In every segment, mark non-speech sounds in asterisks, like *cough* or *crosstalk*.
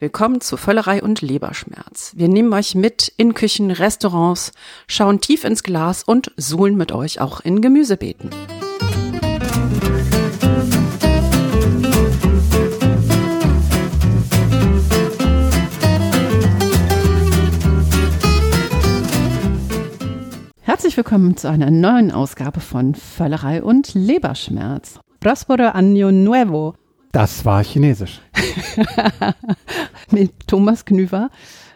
Willkommen zu Völlerei und Leberschmerz. Wir nehmen euch mit in Küchen, Restaurants, schauen tief ins Glas und suhlen mit euch auch in Gemüsebeeten. Herzlich willkommen zu einer neuen Ausgabe von Völlerei und Leberschmerz. Prospero Año Nuevo. Das war Chinesisch. *laughs* Mit Thomas Knüver.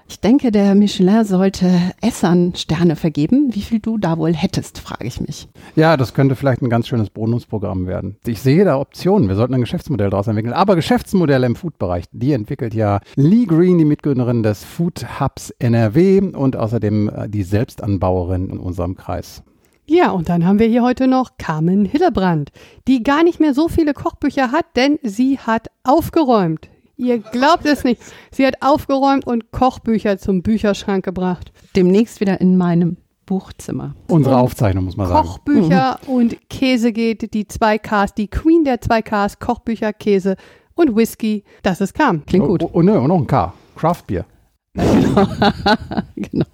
Ich denke, der Michelin sollte Essern Sterne vergeben. Wie viel du da wohl hättest, frage ich mich. Ja, das könnte vielleicht ein ganz schönes Bonusprogramm werden. Ich sehe da Optionen. Wir sollten ein Geschäftsmodell daraus entwickeln. Aber Geschäftsmodelle im Food-Bereich, die entwickelt ja Lee Green, die Mitgründerin des Food Hubs NRW und außerdem äh, die Selbstanbauerin in unserem Kreis. Ja, und dann haben wir hier heute noch Carmen Hillebrand, die gar nicht mehr so viele Kochbücher hat, denn sie hat aufgeräumt. Ihr glaubt es nicht. Sie hat aufgeräumt und Kochbücher zum Bücherschrank gebracht. Demnächst wieder in meinem Buchzimmer. Unsere und Aufzeichnung, muss man sagen. Kochbücher und Käse geht, die 2Ks, die Queen der 2Ks, Kochbücher, Käse und Whisky. Das ist Carmen. Klingt gut. Oh, oh, ne, und noch ein K. Craft Beer. *laughs* genau.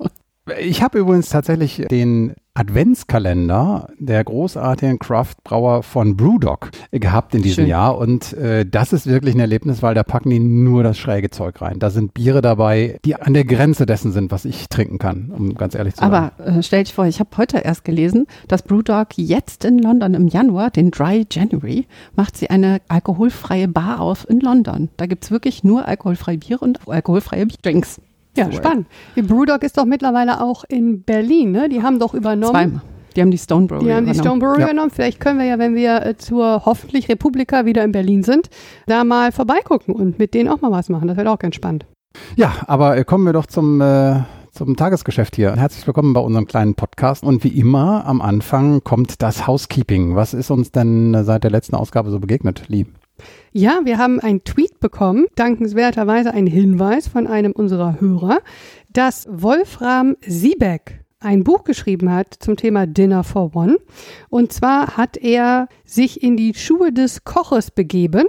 Ich habe übrigens tatsächlich den Adventskalender der großartigen Craft-Brauer von Brewdog gehabt in diesem Schön. Jahr. Und äh, das ist wirklich ein Erlebnis, weil da packen die nur das schräge Zeug rein. Da sind Biere dabei, die an der Grenze dessen sind, was ich trinken kann, um ganz ehrlich zu sein. Aber äh, stell dich vor, ich habe heute erst gelesen, dass Brewdog jetzt in London im Januar, den Dry January, macht sie eine alkoholfreie Bar auf in London. Da gibt's wirklich nur alkoholfreie Biere und alkoholfreie Drinks. Ja, so, spannend. Die Brewdog ist doch mittlerweile auch in Berlin, ne? Die haben doch übernommen. Zweimal. Die haben die Stone Brewery Die haben die Stone Brewery ja. übernommen. Vielleicht können wir ja, wenn wir äh, zur hoffentlich Republika wieder in Berlin sind, da mal vorbeigucken und mit denen auch mal was machen. Das wäre auch ganz spannend. Ja, aber äh, kommen wir doch zum, äh, zum Tagesgeschäft hier. Herzlich willkommen bei unserem kleinen Podcast. Und wie immer am Anfang kommt das Housekeeping. Was ist uns denn seit der letzten Ausgabe so begegnet, Lieb? Ja, wir haben einen Tweet bekommen, dankenswerterweise ein Hinweis von einem unserer Hörer, dass Wolfram Siebeck ein Buch geschrieben hat zum Thema Dinner for One. Und zwar hat er sich in die Schuhe des Koches begeben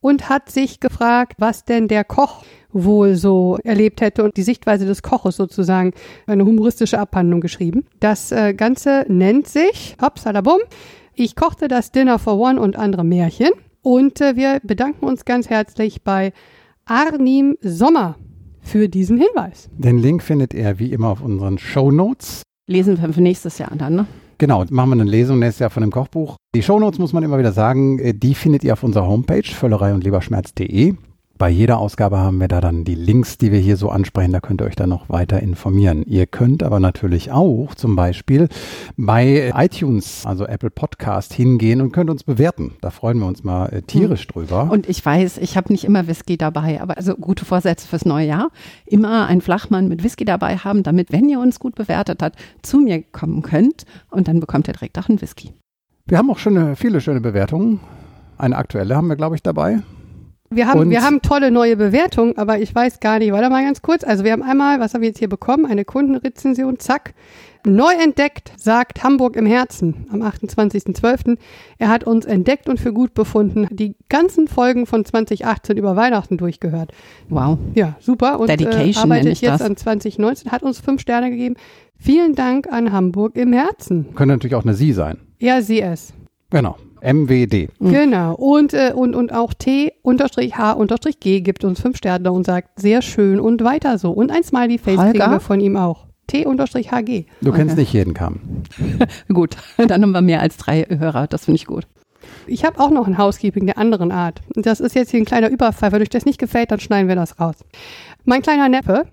und hat sich gefragt, was denn der Koch wohl so erlebt hätte und die Sichtweise des Koches sozusagen eine humoristische Abhandlung geschrieben. Das äh, Ganze nennt sich, hops, bum, ich kochte das Dinner for One und andere Märchen. Und äh, wir bedanken uns ganz herzlich bei Arnim Sommer für diesen Hinweis. Den Link findet ihr wie immer auf unseren Show Notes. Lesen wir für nächstes Jahr dann, ne? Genau, machen wir eine Lesung nächstes Jahr von dem Kochbuch. Die Show Notes muss man immer wieder sagen, äh, die findet ihr auf unserer Homepage völlerei und leberschmerz.de. Bei jeder Ausgabe haben wir da dann die Links, die wir hier so ansprechen. Da könnt ihr euch dann noch weiter informieren. Ihr könnt aber natürlich auch zum Beispiel bei iTunes, also Apple Podcast, hingehen und könnt uns bewerten. Da freuen wir uns mal äh, tierisch hm. drüber. Und ich weiß, ich habe nicht immer Whisky dabei, aber also gute Vorsätze fürs neue Jahr. Immer ein Flachmann mit Whisky dabei haben, damit, wenn ihr uns gut bewertet habt, zu mir kommen könnt und dann bekommt ihr direkt auch einen Whisky. Wir haben auch schon viele schöne Bewertungen. Eine aktuelle haben wir, glaube ich, dabei. Wir haben, wir haben tolle neue Bewertungen, aber ich weiß gar nicht. Warte mal ganz kurz. Also wir haben einmal, was haben wir jetzt hier bekommen? Eine Kundenrezension, zack. Neu entdeckt, sagt Hamburg im Herzen am 28.12. Er hat uns entdeckt und für gut befunden. Die ganzen Folgen von 2018 über Weihnachten durchgehört. Wow. Ja, super. Und Dedication, äh, arbeitet jetzt das. an 2019, hat uns fünf Sterne gegeben. Vielen Dank an Hamburg im Herzen. Könnte natürlich auch eine Sie sein. Ja, sie es. Genau. MWD. Mhm. Genau. Und, äh, und, und auch T-H-G gibt uns fünf Sterne und sagt, sehr schön und weiter so. Und ein Smiley-Face kriegen wir von ihm auch. T-HG. Du okay. kennst nicht jeden Kamm. *laughs* gut, *laughs* dann haben wir mehr als drei Hörer. Das finde ich gut. Ich habe auch noch ein Housekeeping der anderen Art. Das ist jetzt hier ein kleiner Überfall. Wenn euch das nicht gefällt, dann schneiden wir das raus. Mein kleiner Neppe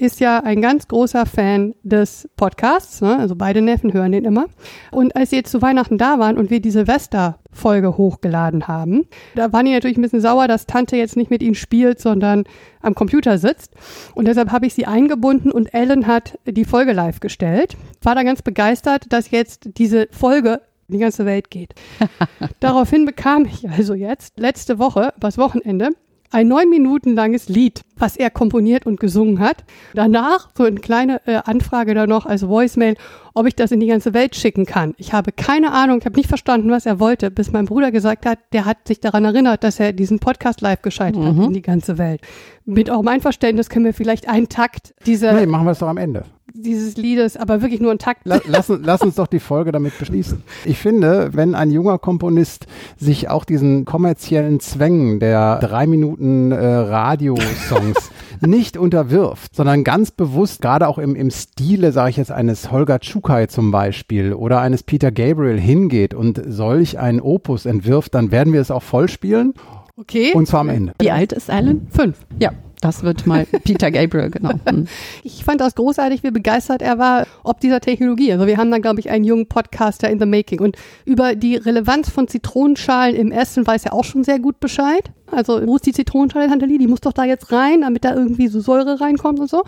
ist ja ein ganz großer Fan des Podcasts. Ne? Also beide Neffen hören den immer. Und als sie jetzt zu Weihnachten da waren und wir die Silvester-Folge hochgeladen haben, da waren die natürlich ein bisschen sauer, dass Tante jetzt nicht mit ihnen spielt, sondern am Computer sitzt. Und deshalb habe ich sie eingebunden und Ellen hat die Folge live gestellt. War da ganz begeistert, dass jetzt diese Folge in die ganze Welt geht. *laughs* Daraufhin bekam ich also jetzt letzte Woche, übers Wochenende, ein neun Minuten langes Lied, was er komponiert und gesungen hat. Danach so eine kleine äh, Anfrage da noch als Voicemail, ob ich das in die ganze Welt schicken kann. Ich habe keine Ahnung, ich habe nicht verstanden, was er wollte, bis mein Bruder gesagt hat, der hat sich daran erinnert, dass er diesen Podcast live geschaltet hat in die ganze Welt. Mit eurem Einverständnis können wir vielleicht einen Takt dieser, Nee, machen wir es doch am Ende. Dieses Liedes, aber wirklich nur einen Takt. La lass, lass uns doch die Folge damit beschließen. Ich finde, wenn ein junger Komponist sich auch diesen kommerziellen Zwängen der drei Minuten äh, Radiosongs *laughs* nicht unterwirft, sondern ganz bewusst, gerade auch im, im Stile, sage ich jetzt, eines Holger Tschukai zum Beispiel oder eines Peter Gabriel hingeht und solch ein Opus entwirft, dann werden wir es auch voll spielen Okay. und zwar am Ende. Wie alt ist Alan? fünf. Ja, das wird mal *laughs* Peter Gabriel, genau. Hm. Ich fand das großartig, wie begeistert er war, ob dieser Technologie. Also wir haben dann, glaube ich, einen jungen Podcaster in the making. Und über die Relevanz von Zitronenschalen im Essen weiß er auch schon sehr gut Bescheid. Also wo ist die Zitronenschale, Tante Lee? Die muss doch da jetzt rein, damit da irgendwie so Säure reinkommt und so.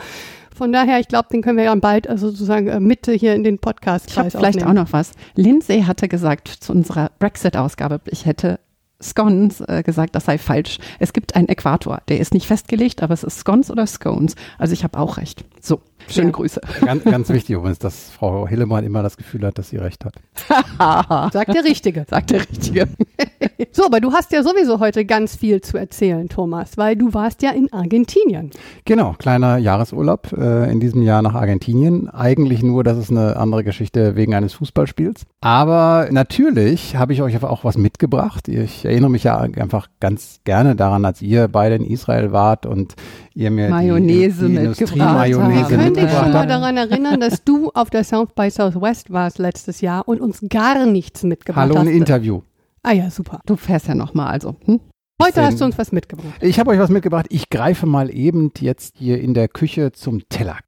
Von daher, ich glaube, den können wir dann bald, also sozusagen äh, Mitte hier in den podcast Ich habe vielleicht auch noch was. Lindsay hatte gesagt zu unserer Brexit-Ausgabe, ich hätte Scones äh, gesagt, das sei falsch. Es gibt einen Äquator, der ist nicht festgelegt, aber es ist Scones oder Scones. Also ich habe auch recht. So, schöne Ja. Grüße. Ganz, *laughs* ganz wichtig übrigens, dass Frau Hillemann immer das Gefühl hat, dass sie recht hat. *laughs* Sagt der Richtige. Sagt der Richtige. *laughs* So, aber du hast ja sowieso heute ganz viel zu erzählen, Thomas, weil du warst ja in Argentinien. Genau, kleiner Jahresurlaub äh, in diesem Jahr nach Argentinien. Eigentlich nur, das ist eine andere Geschichte wegen eines Fußballspiels. Aber natürlich habe ich euch auch was mitgebracht. Ich erinnere mich ja einfach ganz gerne daran, als ihr beide in Israel wart und ihr mir Mayonnaise die, die mitgebracht habt. Ich könnte dich schon mal daran erinnern, dass du auf der South by Southwest warst letztes Jahr und uns gar nichts mitgebracht Hallo, hast. ein Interview. Ah ja, super. Du fährst ja noch mal, also. Hm? Heute hast du uns was mitgebracht. Ich habe euch was mitgebracht. Ich greife mal eben jetzt hier in der Küche zum Teller.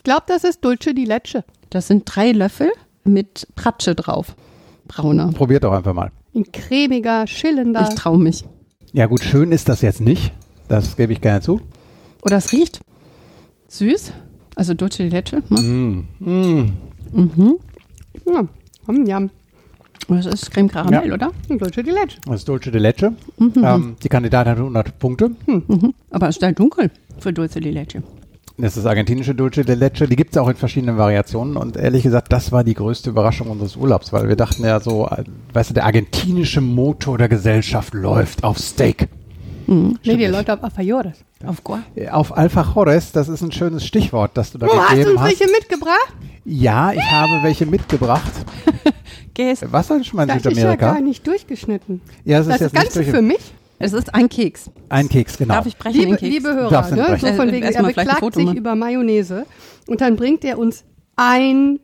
Ich glaube, das ist Dulce di Leche. Das sind drei Löffel mit Pratsche drauf. Braune. Probiert doch einfach mal. Ein cremiger, schillender. Ich traue mich. Ja gut, schön ist das jetzt nicht. Das gebe ich gerne zu. Oder es riecht süß. Also Dulce di Leche. Ne? Mm, mm. Mhm. Ja, mm, yum. Das ist Creme Karamell, Ja. oder? Dulce di Leche. Das ist Dulce de Leche. Ähm, die Kandidatin hat 100 Punkte. Mhm. Aber es ist halt dunkel für Dulce di Leche. Das ist argentinische Dulce de Leche. Die gibt es auch in verschiedenen Variationen. Und ehrlich gesagt, das war die größte Überraschung unseres Urlaubs, weil wir dachten ja so, äh, weißt du, der argentinische Motor der Gesellschaft läuft auf Steak. Nee, die. Leute auf Afayores. Auf Goa. Äh, Auf Alfajores, das ist ein schönes Stichwort, das du da Oh, hast du gegeben uns hast. welche mitgebracht? Ja, ich habe welche mitgebracht. Gäs. Was denn schon mal in Das ist ja Südamerika? gar nicht durchgeschnitten. Ja, Das ist das Ganze nicht durch- für mich. Es ist ein Keks. Ein Keks, genau. Darf ich brechen Liebe, den Keks? liebe Hörer, ne? so von Äh, wegen, er beklagt sich über Mayonnaise und dann bringt er uns ein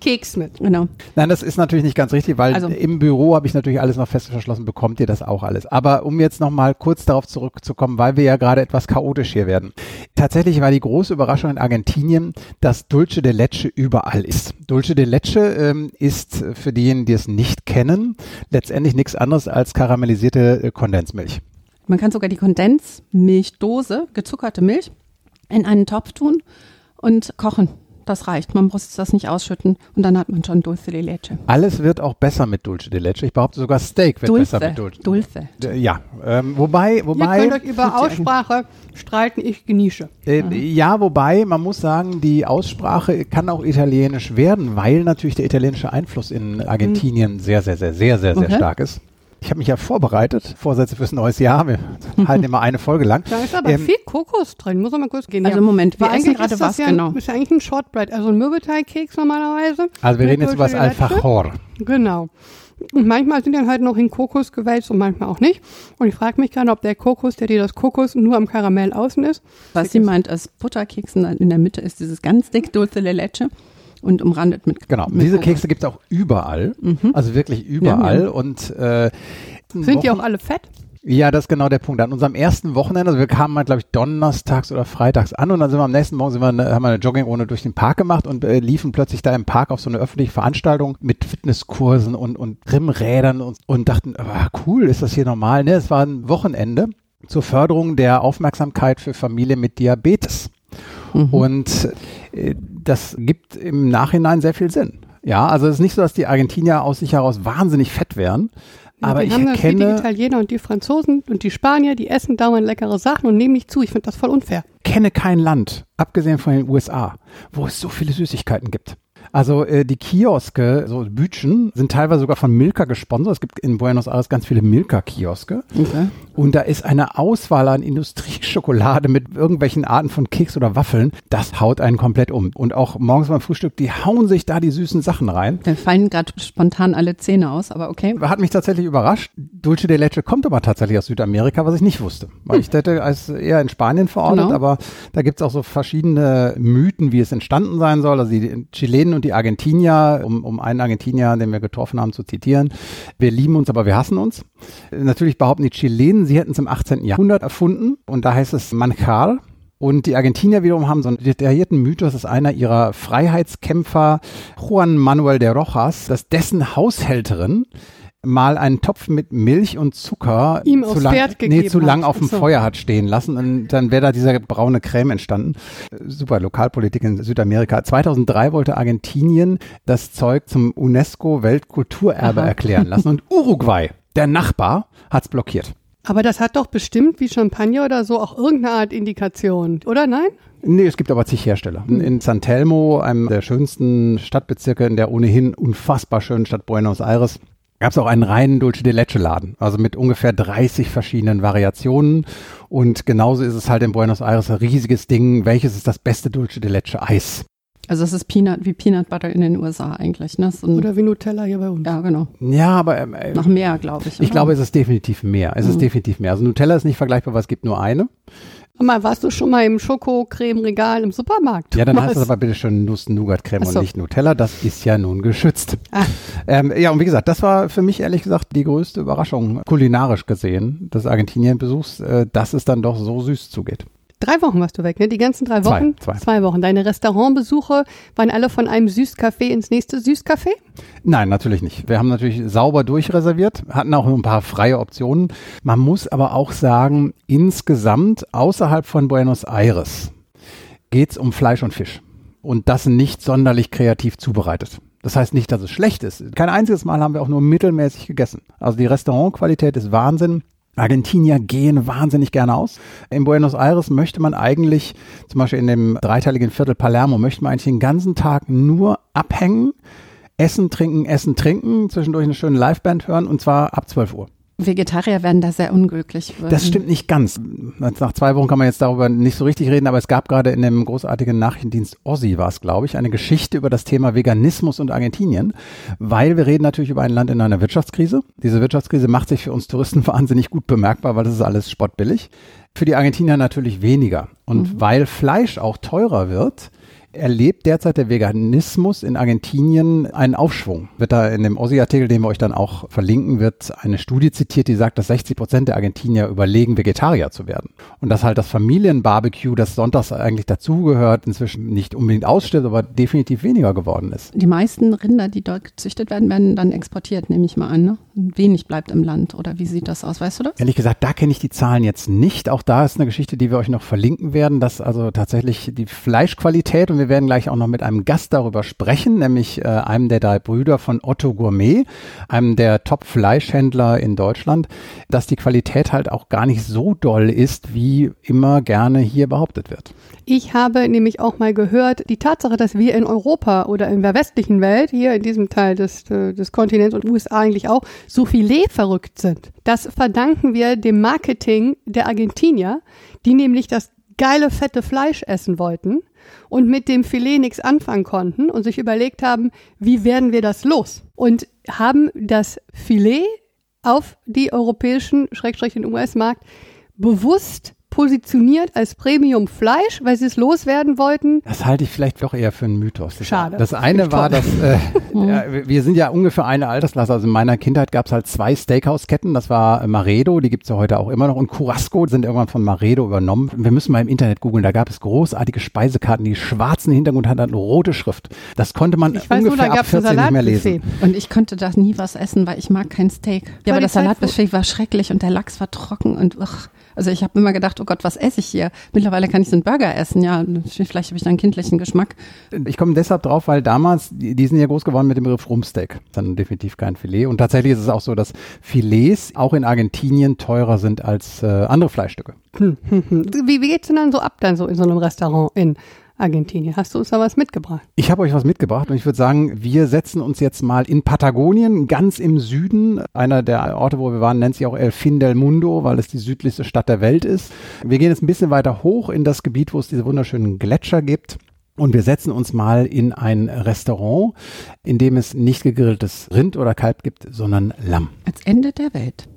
Keks mit. Genau. Nein, das ist natürlich nicht ganz richtig, weil Also- im Büro habe ich natürlich alles noch fest verschlossen, bekommt ihr das auch alles. Aber um jetzt nochmal kurz darauf zurückzukommen, weil wir ja gerade etwas chaotisch hier werden. Tatsächlich war die große Überraschung in Argentinien, dass Dulce de Leche überall ist. Dulce de Leche ähm, ist für diejenigen, die es nicht kennen, letztendlich nichts anderes als karamellisierte äh, Kondensmilch. Man kann sogar die Kondensmilchdose, gezuckerte Milch, in einen Topf tun und kochen. Das reicht. Man muss das nicht ausschütten und dann hat man schon Dulce de Leche. Alles wird auch besser mit Dulce de Leche. Ich behaupte sogar Steak wird Dulce. besser mit Dulce. Dulce. Äh, Ja, ähm, wobei, Ihr wobei. könnt euch über Aussprache streiten, ich genieße. Äh, ja, wobei man muss sagen, die Aussprache kann auch italienisch werden, weil natürlich der italienische Einfluss in Argentinien sehr, sehr, sehr, sehr, sehr, sehr Okay. stark ist. Ich habe mich ja vorbereitet, Vorsätze fürs neues Jahr. Wir halten immer eine Folge lang. Da ist aber Ähm, viel Kokos drin, muss man mal kurz gehen. Also Moment, wir Weil essen eigentlich gerade was, ja, genau. Ist ja eigentlich ein Shortbread, also ein Mürbeteigkeks normalerweise. Also wir reden jetzt über das. Alfajor. Genau. Und manchmal sind dann halt noch in Kokos gewälzt und manchmal auch nicht. Und ich frage mich gerade, ob der Kokos, der dir das Kokos nur am Karamell außen ist. Was sie meint, ist Butterkeks und in der Mitte ist dieses ganz dick Dulce de Leche und umrandet mit Genau, mit diese. Kekse gibt es auch überall, Mhm. also wirklich überall. Ja, ja. Und äh, Sind die Wochen- auch alle fett? Ja, das ist genau der Punkt. An unserem ersten Wochenende, also wir kamen mal, glaube ich, donnerstags oder freitags an und dann sind wir am nächsten Morgen sind wir, eine- haben wir eine Joggingrunde durch den Park gemacht und äh, liefen plötzlich da im Park auf so eine öffentliche Veranstaltung mit Fitnesskursen und, und Trimmrädern und, und dachten, ah, cool, ist das hier normal? Ne, es war ein Wochenende zur Förderung der Aufmerksamkeit für Familien mit Diabetes. Mhm. Und äh, das gibt im Nachhinein sehr viel Sinn. Ja, also es ist nicht so, dass die Argentinier aus sich heraus wahnsinnig fett wären, Aber die ich haben wie die Italiener und die Franzosen und die Spanier, die essen dauernd leckere Sachen und nehmen nicht zu. Ich finde das voll unfair. kenne kein Land, abgesehen von den USA, wo es so viele Süßigkeiten gibt. Also äh, die Kioske, so Bütchen, sind teilweise sogar von Milka gesponsert. Es gibt in Buenos Aires ganz viele Milka-Kioske. Okay. Und da ist eine Auswahl an Industrieschokolade mit irgendwelchen Arten von Keks oder Waffeln. Das haut einen komplett um. Und auch morgens beim Frühstück, die hauen sich da die süßen Sachen rein. Da fallen gerade spontan alle Zähne aus, aber okay. Hat mich tatsächlich überrascht. Dulce de Leche kommt aber tatsächlich aus Südamerika, was ich nicht wusste. Weil ich hätte als eher in Spanien verortet, Genau. aber da gibt's auch so verschiedene Mythen, wie es entstanden sein soll. Also die Chilenen und die Argentinier, um, um einen Argentinier, den wir getroffen haben, zu zitieren. Wir lieben uns, aber wir hassen uns. Natürlich behaupten die Chilenen, sie hätten es im 18. Jahrhundert erfunden. Und da heißt es Manjar. Und die Argentinier wiederum haben so einen detaillierten Mythos, dass einer ihrer Freiheitskämpfer, Juan Manuel de Rojas, dass dessen Haushälterin mal einen Topf mit Milch und Zucker Ihm zu lang, nee, zu lang hat. auf dem so. Feuer hat stehen lassen und dann wäre da dieser braune Creme entstanden. Super Lokalpolitik in Südamerika. 2003 wollte Argentinien das Zeug zum UNESCO Weltkulturerbe Aha. erklären lassen und Uruguay, der Nachbar, hat's blockiert. Aber das hat doch bestimmt wie Champagner oder so auch irgendeine Art Indikation, oder nein? Nee, es gibt aber zig Hersteller. In- In San Telmo, einem der schönsten Stadtbezirke in der ohnehin unfassbar schönen Stadt Buenos Aires, gab es auch einen reinen Dulce de Leche Laden, also mit ungefähr 30 verschiedenen Variationen. Und genauso ist es halt in Buenos Aires ein riesiges Ding. Welches ist das beste Dulce de Leche Eis? Also es ist Peanut, wie Peanut Butter in den USA eigentlich. Ne? So ein, Oder wie Nutella hier bei uns. ja, genau. Ja, aber ähm, äh, Noch mehr, glaube ich. ich oder? glaube, es ist definitiv mehr. Es ist Mhm. definitiv mehr. Also Nutella ist nicht vergleichbar, weil es gibt nur eine. Mal, warst du schon mal im Schokocreme-Regal im Supermarkt? Ja, dann heißt das aber bitte schon Nuss-Nougat-Creme so. und nicht Nutella. Das ist ja nun geschützt. Ah. Ähm, ja, und wie gesagt, das war für mich ehrlich gesagt die größte Überraschung, kulinarisch gesehen, des Argentinien-Besuchs, äh, dass es dann doch so süß zugeht. Drei Wochen warst du weg, ne? Die ganzen drei Zwei, Wochen? zwei. Wochen. Deine Restaurantbesuche waren alle von einem Süßcafé ins nächste Süßcafé? Nein, natürlich nicht. Wir haben natürlich sauber durchreserviert, hatten auch ein paar freie Optionen. Man muss aber auch sagen, insgesamt außerhalb von Buenos Aires geht's um Fleisch und Fisch. Und das nicht sonderlich kreativ zubereitet. Das heißt nicht, dass es schlecht ist. Kein einziges Mal haben wir auch nur mittelmäßig gegessen. Also die Restaurantqualität ist Wahnsinn. Argentinier gehen wahnsinnig gerne aus. In Buenos Aires möchte man eigentlich, zum Beispiel in dem dreiteiligen Viertel Palermo, möchte man eigentlich den ganzen Tag nur abhängen, essen, trinken, essen, trinken, zwischendurch eine schöne Liveband hören und zwar ab 12 Uhr. Vegetarier werden da sehr unglücklich. Das stimmt nicht ganz. Nach zwei Wochen kann man jetzt darüber nicht so richtig reden, aber es gab gerade in dem großartigen Nachrichtendienst Ossi war es, glaube ich, eine Geschichte über das Thema Veganismus und Argentinien, weil wir reden natürlich über ein Land in einer Wirtschaftskrise. Diese Wirtschaftskrise macht sich für uns Touristen *laughs* wahnsinnig gut bemerkbar, weil das ist alles spottbillig. Für die Argentinier natürlich weniger. Und weil Fleisch auch teurer wird, erlebt derzeit der Veganismus in Argentinien einen Aufschwung. Wird da in dem Ossi-Artikel, den wir euch dann auch verlinken, wird eine Studie zitiert, die sagt, dass 60 Prozent der Argentinier überlegen, Vegetarier zu werden. Und dass halt das Familienbarbecue, das sonntags eigentlich dazugehört, inzwischen nicht unbedingt ausstirbt, aber definitiv weniger geworden ist. Die meisten Rinder, die dort gezüchtet werden, werden dann exportiert, nehme ich mal an. Ne? Wenig bleibt im Land. Oder wie sieht das aus? Weißt du das? Ehrlich gesagt, da kenne ich die Zahlen jetzt nicht. Auch da ist eine Geschichte, die wir euch noch verlinken werden, dass also tatsächlich die Fleischqualität, und wir werden gleich auch noch mit einem Gast darüber sprechen, nämlich äh, einem der drei Brüder von Otto Gourmet, einem der Top-Fleischhändler in Deutschland, dass die Qualität halt auch gar nicht so doll ist, wie immer gerne hier behauptet wird. Ich habe nämlich auch mal gehört, die Tatsache, dass wir in Europa oder in der westlichen Welt, hier in diesem Teil des, äh, des Kontinents und USA eigentlich auch, so Filet verrückt sind. Das verdanken wir dem Marketing der Argentinier, die nämlich das geile, fette Fleisch essen wollten und mit dem Filet nichts anfangen konnten und sich überlegt haben, wie werden wir das los? Und haben das Filet auf die europäischen, Schrägstrich den US-Markt, bewusst positioniert als Premium-Fleisch, weil sie es loswerden wollten. Das halte ich vielleicht doch eher für einen Mythos. Das- Schade. Das eine war, dass äh, ja, wir sind ja ungefähr eine Altersklasse. Also in meiner Kindheit gab es halt zwei Steakhouse-Ketten. Das war äh, Maredo, die gibt's ja heute auch immer noch. Und Curasco sind irgendwann von Maredo übernommen. Wir müssen mal im Internet googeln. Da gab es großartige Speisekarten, die schwarzen Hintergrund hatten, hatten rote Schrift. Das konnte man Ich weiß nur, ungefähr da ab gab es ein 14 nicht mehr lesen. Und ich konnte da nie was essen, weil ich mag kein Steak. Ja, aber das Salatbuffet war schrecklich und der Lachs war trocken und ach, Also ich habe immer gedacht, oh Gott, was esse ich hier? Mittlerweile kann ich so einen Burger essen. Ja, vielleicht habe ich da einen kindlichen Geschmack. Ich komme deshalb drauf, weil damals, die, sind ja groß geworden mit dem Begriff Rumsteak. Dann definitiv kein Filet. Und tatsächlich ist es auch so, dass Filets auch in Argentinien teurer sind als äh, andere Fleischstücke. Hm, hm, hm. Wie, wie geht's denn dann so ab dann so in so einem Restaurant in Argentinien. Hast du uns da was mitgebracht? Ich habe euch was mitgebracht und ich würde sagen, wir setzen uns jetzt mal in Patagonien, ganz im Süden. Einer der Orte, wo wir waren, nennt sich auch El Fin del Mundo, weil es die südlichste Stadt der Welt ist. Wir gehen jetzt ein bisschen weiter hoch in das Gebiet, wo es diese wunderschönen Gletscher gibt. Und wir setzen uns mal in ein Restaurant, in dem es nicht gegrilltes Rind oder Kalb gibt, sondern Lamm. Als Ende der Welt.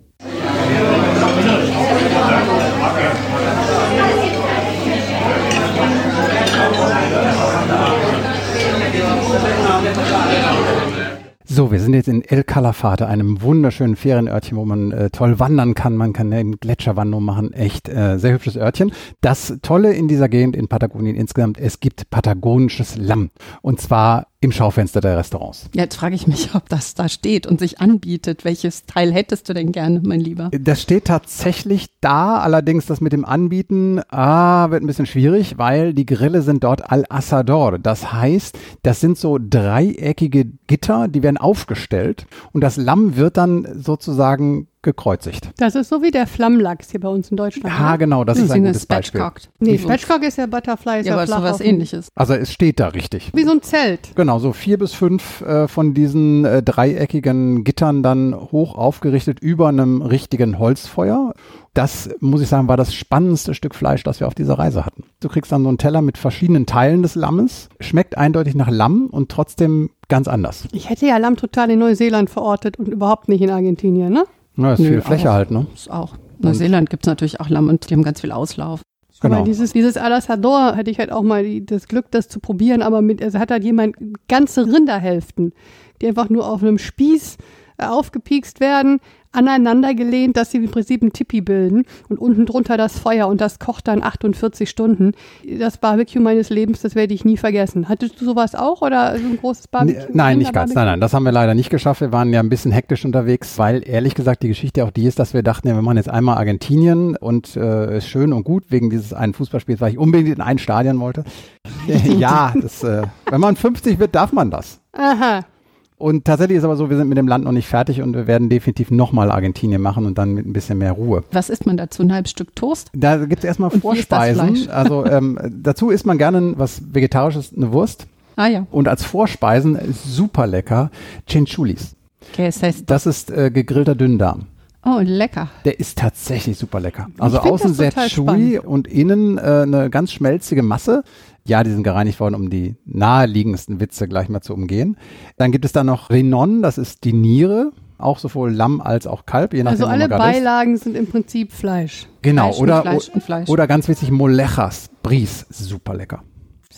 So, wir sind jetzt in El Calafate, einem wunderschönen Ferienörtchen, wo man äh, toll wandern kann. Man kann eine Gletscherwanderung machen. Echt äh, sehr hübsches Örtchen. Das Tolle in dieser Gegend in Patagonien insgesamt, es gibt patagonisches Lamm. Und zwar im Schaufenster der Restaurants. Jetzt frage ich mich, ob das da steht und sich anbietet. Welches Teil hättest du denn gerne, mein Lieber? Das steht tatsächlich da, allerdings das mit dem Anbieten ah, wird ein bisschen schwierig, weil die Grille sind dort al asador. Das heißt, das sind so dreieckige Gitter, die werden aufgestellt und das Lamm wird dann sozusagen gekreuzigt. Das ist so wie der Flammlachs hier bei uns in Deutschland. Ja, genau, das ist ein gutes Beispiel. Nee, Spatchcock ist ja Butterfly, ist ja, ja aber auf dem- ähnliches. Also es steht da richtig. Wie so ein Zelt. Genau, so vier bis fünf äh, von diesen äh, dreieckigen Gittern dann hoch aufgerichtet über einem richtigen Holzfeuer. Das, muss ich sagen, war das spannendste Stück Fleisch, das wir auf dieser Reise hatten. Du kriegst dann so einen Teller mit verschiedenen Teilen des Lammes, schmeckt eindeutig nach Lamm und trotzdem ganz anders. Ich hätte ja Lamm total in Neuseeland verortet und überhaupt nicht in Argentinien, ne? Ja, ist Nö, viel Fläche auch. halt, ne? Ist auch. In Neuseeland gibt es natürlich auch Lamm und die haben ganz viel Auslauf. Genau. Aber dieses, dieses Alasador hätte ich halt auch mal die, das Glück, das zu probieren, aber mit, es hat halt jemand ganze Rinderhälften, die einfach nur auf einem Spieß aufgepiekst werden, aneinander gelehnt, dass sie im Prinzip ein Tipi bilden und unten drunter das Feuer und das kocht dann 48 Stunden. Das Barbecue meines Lebens, das werde ich nie vergessen. Hattest du sowas auch oder so ein großes Barbecue? Nein, nicht ganz. Rinderbarbecue? Nein, nein, das haben wir leider nicht geschafft. Wir waren ja ein bisschen hektisch unterwegs, weil ehrlich gesagt die Geschichte auch die ist, dass wir dachten, ja, wir machen jetzt einmal Argentinien und äh, ist schön und gut wegen dieses einen Fußballspiels, weil ich unbedingt in ein Stadion wollte. *laughs* ja, das, äh, wenn man 50 wird, darf man das. Aha. Und tatsächlich ist aber so, wir sind mit dem Land noch nicht fertig und wir werden definitiv nochmal Argentinien machen und dann mit ein bisschen mehr Ruhe. Was isst man dazu? Ein halbes Stück Toast? Da gibt es erstmal Und Vorspeisen. Also ähm, dazu isst man gerne was Vegetarisches, eine Wurst. Ah ja. Und als Vorspeisen super lecker Chinchulis. Okay, das heißt, Das ist äh, gegrillter Dünndarm. Oh, lecker. Der ist tatsächlich super lecker. Also außen sehr chewy und innen äh, eine ganz schmelzige Masse. Ja, die sind gereinigt worden, um die naheliegendsten Witze gleich mal zu umgehen. Dann gibt es da noch Rinon, das ist die Niere, auch sowohl Lamm als auch Kalb, je nachdem, Also alle gerade ist. Beilagen sind im Prinzip Fleisch. Genau, Fleisch oder, Fleisch Fleisch. oder ganz witzig, Molejas, Bries, super lecker.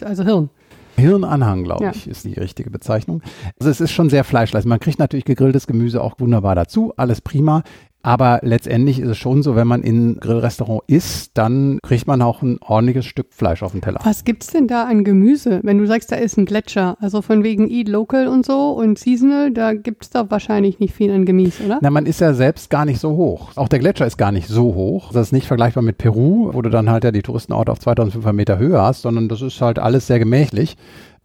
Also Hirn. Hirnanhang, glaube Ja. ich, ist die richtige Bezeichnung. Also es ist schon sehr fleischlastig. Man kriegt natürlich gegrilltes Gemüse auch wunderbar dazu, alles prima. Aber letztendlich ist es schon so, wenn man in Grillrestaurant isst, dann kriegt man auch ein ordentliches Stück Fleisch auf den Teller. Was gibt's denn da an Gemüse? Wenn du sagst, da ist ein Gletscher, also von wegen Eat Local und so und Seasonal, da gibt's da wahrscheinlich nicht viel an Gemüse, oder? Na, man ist ja selbst gar nicht so hoch. Auch der Gletscher ist gar nicht so hoch. Das ist nicht vergleichbar mit Peru, wo du dann halt ja die Touristenorte auf 2500 Meter Höhe hast, sondern das ist halt alles sehr gemächlich.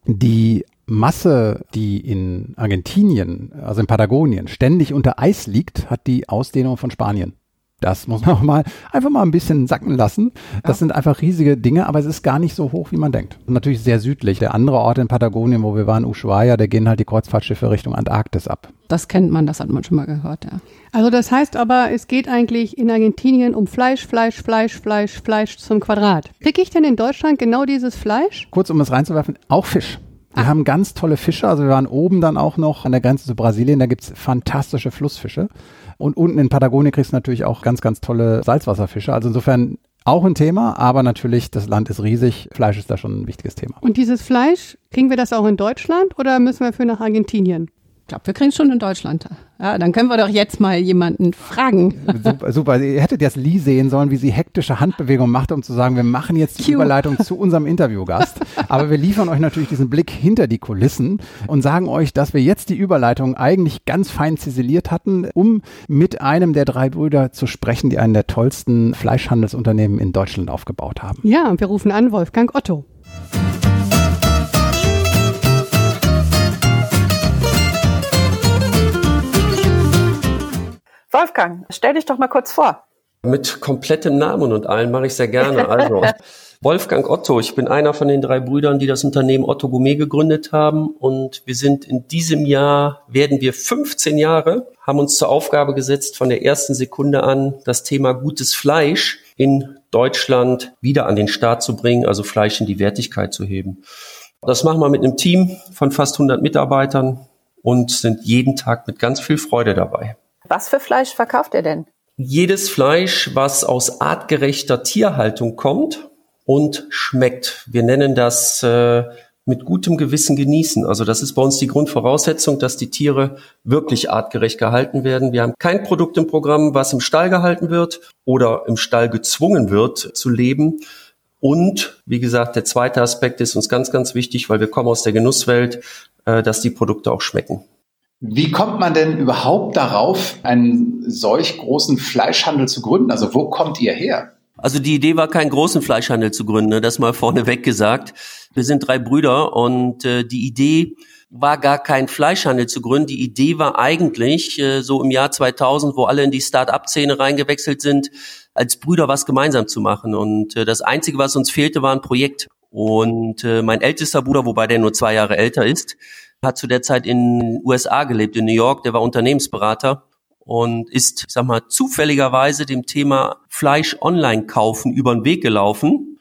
Die Masse, die in Argentinien, also in Patagonien, ständig unter Eis liegt, hat die Ausdehnung von Spanien. Das muss man *laughs* auch mal einfach mal ein bisschen sacken lassen. Das sind einfach riesige Dinge, aber es ist gar nicht so hoch, wie man denkt. Und natürlich sehr südlich. Der andere Ort in Patagonien, wo wir waren, Ushuaia, da gehen halt die Kreuzfahrtschiffe Richtung Antarktis ab. Das kennt man, das hat man schon mal gehört, ja. Also das heißt aber, es geht eigentlich in Argentinien um Fleisch, Fleisch, Fleisch, Fleisch, Fleisch zum Quadrat. Krieg ich denn in Deutschland genau dieses Fleisch? kurz um es reinzuwerfen, auch Fisch. Wir haben ganz tolle Fische. Also wir waren oben dann auch noch an der Grenze zu Brasilien. Da gibt's fantastische Flussfische. Und unten in Patagonien kriegst du natürlich auch ganz, ganz tolle Salzwasserfische. Also insofern auch ein Thema, aber natürlich, das Land ist riesig. Fleisch ist da schon ein wichtiges Thema. Und dieses Fleisch, kriegen wir das auch in Deutschland oder müssen wir für nach Argentinien? Ich glaube, wir kriegen es schon in Deutschland Ja, dann können wir doch jetzt mal jemanden fragen. Super, super. Ihr hättet jetzt Lee sehen sollen, wie sie hektische Handbewegungen macht, um zu sagen, wir machen jetzt die Cute. Überleitung zu unserem Interviewgast. Aber wir liefern euch natürlich diesen Blick hinter die Kulissen und sagen euch, dass wir jetzt die Überleitung eigentlich ganz fein ziseliert hatten, um mit einem der drei Brüder zu sprechen, die einen der tollsten Fleischhandelsunternehmen in Deutschland aufgebaut haben. Ja, wir rufen an Wolfgang Otto. Wolfgang, stell dich doch mal kurz vor. Mit komplettem Namen und allen mache ich sehr gerne. Also, *laughs* Wolfgang Otto, ich bin einer von den drei Brüdern, die das Unternehmen Otto Gourmet gegründet haben. Und wir sind in diesem Jahr, werden wir 15 Jahre, haben uns zur Aufgabe gesetzt, von der ersten Sekunde an das Thema gutes Fleisch in Deutschland wieder an den Start zu bringen, also Fleisch in die Wertigkeit zu heben. Das machen wir mit einem Team von fast 100 Mitarbeitern und sind jeden Tag mit ganz viel Freude dabei. Was für Fleisch verkauft ihr denn? Jedes Fleisch, was aus artgerechter Tierhaltung kommt und schmeckt. Wir nennen das äh, mit gutem Gewissen genießen. Also das ist bei uns die Grundvoraussetzung, dass die Tiere wirklich artgerecht gehalten werden. Wir haben kein Produkt im Programm, was im Stall gehalten wird oder im Stall gezwungen wird zu leben. Und wie gesagt, der zweite Aspekt ist uns ganz, ganz wichtig, weil wir kommen aus der Genusswelt, äh, dass die Produkte auch schmecken. Wie kommt man denn überhaupt darauf, einen solch großen Fleischhandel zu gründen? Also wo kommt ihr her? Also die Idee war, keinen großen Fleischhandel zu gründen, ne? das mal vorneweg gesagt. Wir sind drei Brüder und äh, die Idee war gar kein Fleischhandel zu gründen. Die Idee war eigentlich äh, so im Jahr 2000, wo alle in die Start-up-Szene reingewechselt sind, als Brüder was gemeinsam zu machen. Und äh, das Einzige, was uns fehlte, war ein Projekt. Und äh, mein ältester Bruder, wobei der nur zwei Jahre älter ist, hat zu der Zeit in USA gelebt, in New York, der war Unternehmensberater und ist, ich sag mal, zufälligerweise dem Thema Fleisch online kaufen über den Weg gelaufen,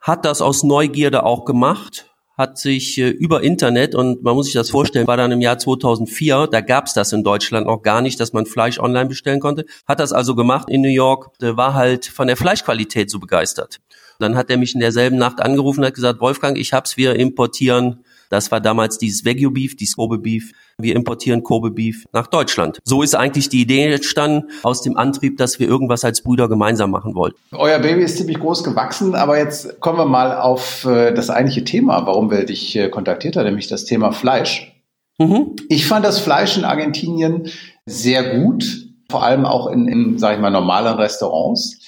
hat das aus Neugierde auch gemacht, hat sich äh, über Internet, und man muss sich das vorstellen, war dann im Jahr 2004, da gab's das in Deutschland noch gar nicht, dass man Fleisch online bestellen konnte, hat das also gemacht in New York, war halt von der Fleischqualität so begeistert. Dann hat er mich in derselben Nacht angerufen und hat gesagt, Wolfgang, ich hab's, wir importieren das war damals dieses Wagyu Beef, dieses Kobe Beef. Wir importieren Kobe Beef nach Deutschland. So ist eigentlich die Idee entstanden aus dem Antrieb, dass wir irgendwas als Brüder gemeinsam machen wollten. Euer Baby ist ziemlich groß gewachsen, aber jetzt kommen wir mal auf äh, das eigentliche Thema, warum wir dich äh, kontaktiert haben, nämlich das Thema Fleisch. Mhm. Ich fand das Fleisch in Argentinien sehr gut, vor allem auch in, in sage ich mal, normalen Restaurants.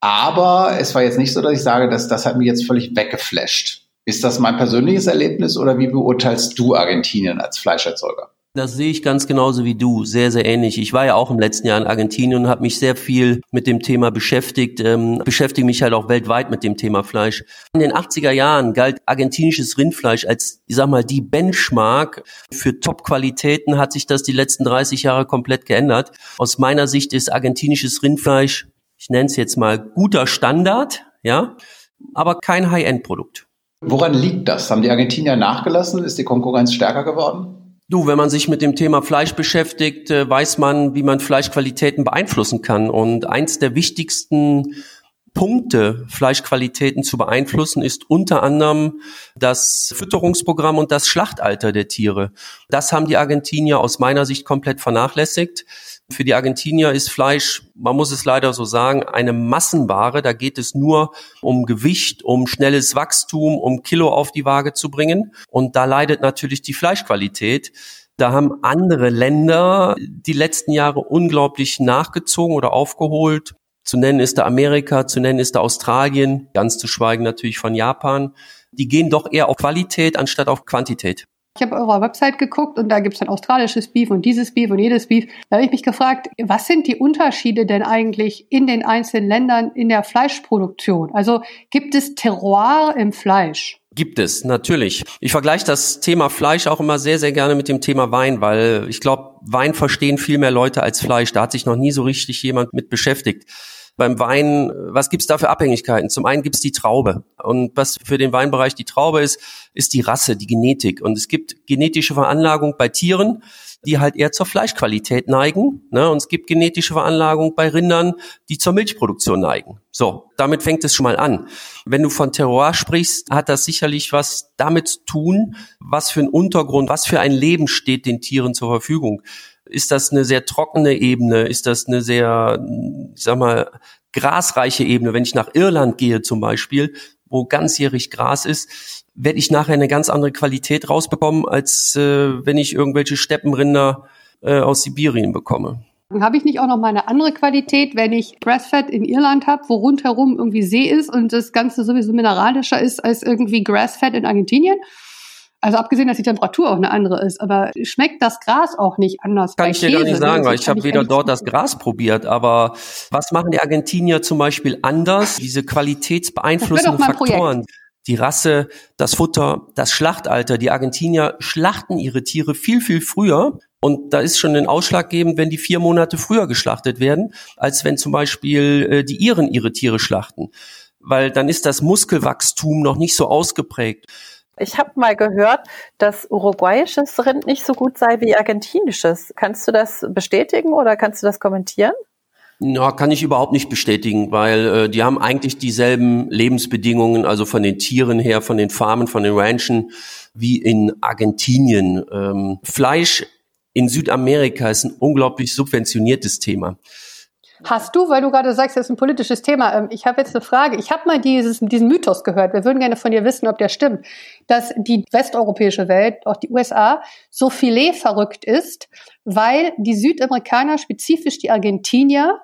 Aber es war jetzt nicht so, dass ich sage, dass das hat mich jetzt völlig weggeflasht. Ist das mein persönliches Erlebnis oder wie beurteilst du Argentinien als Fleischerzeuger? Das sehe ich ganz genauso wie du, sehr, sehr ähnlich. Ich war ja auch im letzten Jahr in Argentinien und habe mich sehr viel mit dem Thema beschäftigt, ähm, beschäftige mich halt auch weltweit mit dem Thema Fleisch. In den 80er Jahren galt argentinisches Rindfleisch als, ich sag mal, die Benchmark. Für Top-Qualitäten hat sich das die letzten 30 Jahre komplett geändert. Aus meiner Sicht ist argentinisches Rindfleisch, ich nenne es jetzt mal guter Standard, ja, aber kein High-End-Produkt. Woran liegt das? Haben die Argentinier nachgelassen? Ist die Konkurrenz stärker geworden? Du, wenn man sich mit dem Thema Fleisch beschäftigt, äh, weiß man, wie man Fleischqualitäten beeinflussen kann. Und eins der wichtigsten Punkte, Fleischqualitäten zu beeinflussen, ist unter anderem das Fütterungsprogramm und das Schlachtalter der Tiere. Das haben die Argentinier aus meiner Sicht komplett vernachlässigt. Für die Argentinier ist Fleisch, man muss es leider so sagen, eine Massenware. Da geht es nur um Gewicht, um schnelles Wachstum, um Kilo auf die Waage zu bringen. Und da leidet natürlich die Fleischqualität. Da haben andere Länder die letzten Jahre unglaublich nachgezogen oder aufgeholt. Zu nennen ist da Amerika, zu nennen ist da Australien, ganz zu schweigen natürlich von Japan. Die gehen doch eher auf Qualität anstatt auf Quantität. Ich habe eurer Website geguckt und da gibt es dann australisches Beef und dieses Beef und jedes Beef. Da habe ich mich gefragt, was sind die Unterschiede denn eigentlich in den einzelnen Ländern in der Fleischproduktion? Also gibt es Terroir im Fleisch? Gibt es, natürlich. Ich vergleiche das Thema Fleisch auch immer sehr, sehr gerne mit dem Thema Wein, weil ich glaube, Wein verstehen viel mehr Leute als Fleisch. Da hat sich noch nie so richtig jemand mit beschäftigt beim Wein, was gibt's da für Abhängigkeiten? Zum einen gibt's die Traube. Und was für den Weinbereich die Traube ist, ist die Rasse, die Genetik. Und es gibt genetische Veranlagung bei Tieren, die halt eher zur Fleischqualität neigen. Ne? Und es gibt genetische Veranlagung bei Rindern, die zur Milchproduktion neigen. So, damit fängt es schon mal an. Wenn du von Terroir sprichst, hat das sicherlich was damit zu tun, was für ein Untergrund, was für ein Leben steht den Tieren zur Verfügung. Ist das eine sehr trockene Ebene? Ist das eine sehr, ich sag mal, grasreiche Ebene? Wenn ich nach Irland gehe zum Beispiel, wo ganzjährig Gras ist, werde ich nachher eine ganz andere Qualität rausbekommen, als äh, wenn ich irgendwelche Steppenrinder äh, aus Sibirien bekomme. Habe ich nicht auch noch mal eine andere Qualität, wenn ich Grassfed in Irland habe, wo rundherum irgendwie See ist und das Ganze sowieso mineralischer ist als irgendwie Grassfed in Argentinien? Also abgesehen, dass die Temperatur auch eine andere ist, aber schmeckt das Gras auch nicht anders? Kann ich dir Käse, gar nicht sagen, weil ich habe weder dort das Gras probiert, aber was machen die Argentinier zum Beispiel anders? Diese qualitätsbeeinflussenden Faktoren. Die Rasse, das Futter, das Schlachtalter. Die Argentinier schlachten ihre Tiere viel, viel früher. Und da ist schon ein ausschlaggebend, wenn die vier Monate früher geschlachtet werden, als wenn zum Beispiel äh, die Iren ihre Tiere schlachten. Weil dann ist das Muskelwachstum noch nicht so ausgeprägt. Ich habe mal gehört, dass uruguayisches Rind nicht so gut sei wie argentinisches. Kannst du das bestätigen oder kannst du das kommentieren? Ja, kann ich überhaupt nicht bestätigen, weil äh, die haben eigentlich dieselben Lebensbedingungen, also von den Tieren her, von den Farmen, von den Ranchen, wie in Argentinien. Ähm, Fleisch in Südamerika ist ein unglaublich subventioniertes Thema. Hast du, weil du gerade sagst, das ist ein politisches Thema, ähm, ich habe jetzt eine Frage. Ich habe mal dieses, diesen Mythos gehört. Wir würden gerne von dir wissen, ob der stimmt, dass die westeuropäische Welt, auch die USA, so Filet verrückt ist, weil die Südamerikaner, spezifisch die Argentinier,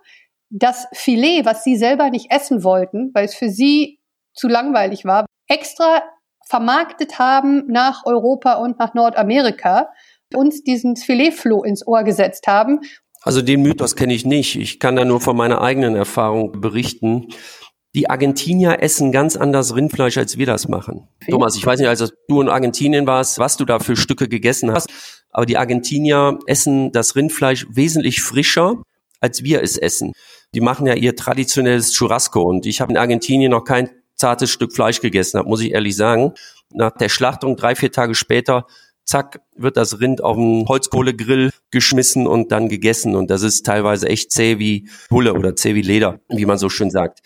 das Filet, was sie selber nicht essen wollten, weil es für sie zu langweilig war, extra vermarktet haben nach Europa und nach Nordamerika, uns diesen Filetfloh ins Ohr gesetzt haben also den Mythos kenne ich nicht. Ich kann da nur von meiner eigenen Erfahrung berichten. Die Argentinier essen ganz anders Rindfleisch, als wir das machen. Wie? Thomas, ich weiß nicht, als du in Argentinien warst, was du da für Stücke gegessen hast, aber die Argentinier essen das Rindfleisch wesentlich frischer, als wir es essen. Die machen ja ihr traditionelles Churrasco und ich habe in Argentinien noch kein zartes Stück Fleisch gegessen, muss ich ehrlich sagen. Nach der Schlachtung drei, vier Tage später zack, wird das Rind auf den Holzkohlegrill geschmissen und dann gegessen. Und das ist teilweise echt zäh wie Hulle oder zäh wie Leder, wie man so schön sagt.